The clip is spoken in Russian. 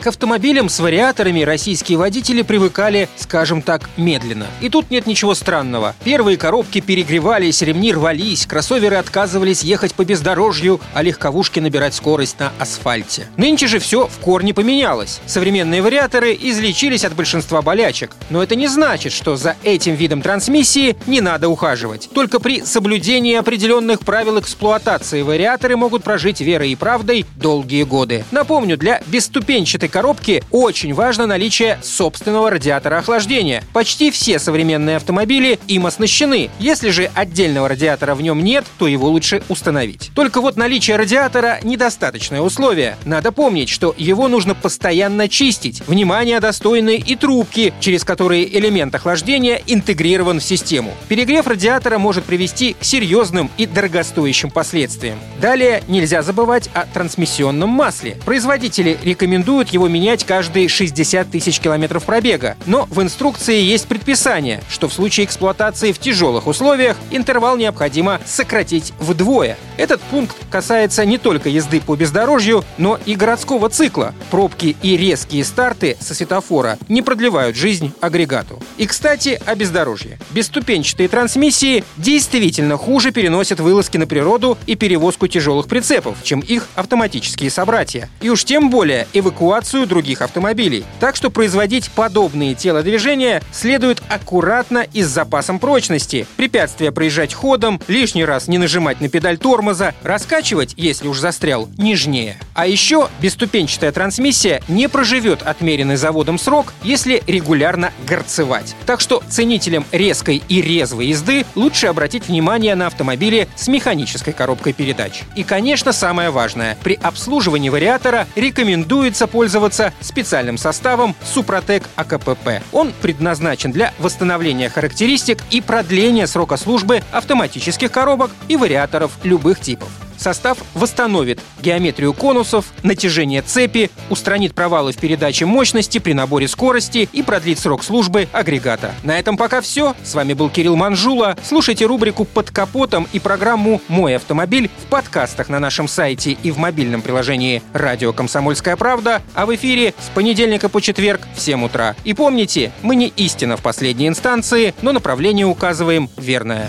К автомобилям с вариаторами российские водители привыкали, скажем так, медленно. И тут нет ничего странного. Первые коробки перегревались, ремни рвались, кроссоверы отказывались ехать по бездорожью, а легковушки набирать скорость на асфальте. Нынче же все в корне поменялось. Современные вариаторы излечились от большинства болячек. Но это не значит, что за этим видом трансмиссии не надо ухаживать. Только при соблюдении определенных правил эксплуатации вариаторы могут прожить верой и правдой долгие годы. Напомню, для бесступенчатой коробки очень важно наличие собственного радиатора охлаждения. Почти все современные автомобили им оснащены. Если же отдельного радиатора в нем нет, то его лучше установить. Только вот наличие радиатора – недостаточное условие. Надо помнить, что его нужно постоянно чистить. Внимание достойны и трубки, через которые элемент охлаждения интегрирован в систему. Перегрев радиатора может привести к серьезным и дорогостоящим последствиям. Далее нельзя забывать о трансмиссионном масле. Производители рекомендуют его менять каждые 60 тысяч километров пробега. Но в инструкции есть предписание, что в случае эксплуатации в тяжелых условиях интервал необходимо сократить вдвое. Этот пункт касается не только езды по бездорожью, но и городского цикла. Пробки и резкие старты со светофора не продлевают жизнь агрегату. И, кстати, о бездорожье. Бесступенчатые трансмиссии действительно хуже переносят вылазки на природу и перевозку тяжелых прицепов, чем их автоматические собратья. И уж тем более эвакуацию других автомобилей. Так что производить подобные телодвижения следует аккуратно и с запасом прочности. Препятствия проезжать ходом, лишний раз не нажимать на педаль тормоза, раскачивать, если уж застрял, нежнее. А еще бесступенчатая трансмиссия не проживет отмеренный заводом срок, если регулярно горцевать. Так что ценителям резкой и резвой езды лучше обратить внимание на автомобили с механической коробкой передач. И, конечно, самое важное, при обслуживании вариатора рекомендуется пользоваться специальным составом Супротек АКПП. Он предназначен для восстановления характеристик и продления срока службы автоматических коробок и вариаторов любых типов. Состав восстановит геометрию конусов, натяжение цепи, устранит провалы в передаче мощности при наборе скорости и продлит срок службы агрегата. На этом пока все. С вами был Кирилл Манжула. Слушайте рубрику «Под капотом» и программу «Мой автомобиль» в подкастах на нашем сайте и в мобильном приложении «Радио Комсомольская правда», а в эфире с понедельника по четверг в 7 утра. И помните, мы не истина в последней инстанции, но направление указываем верное.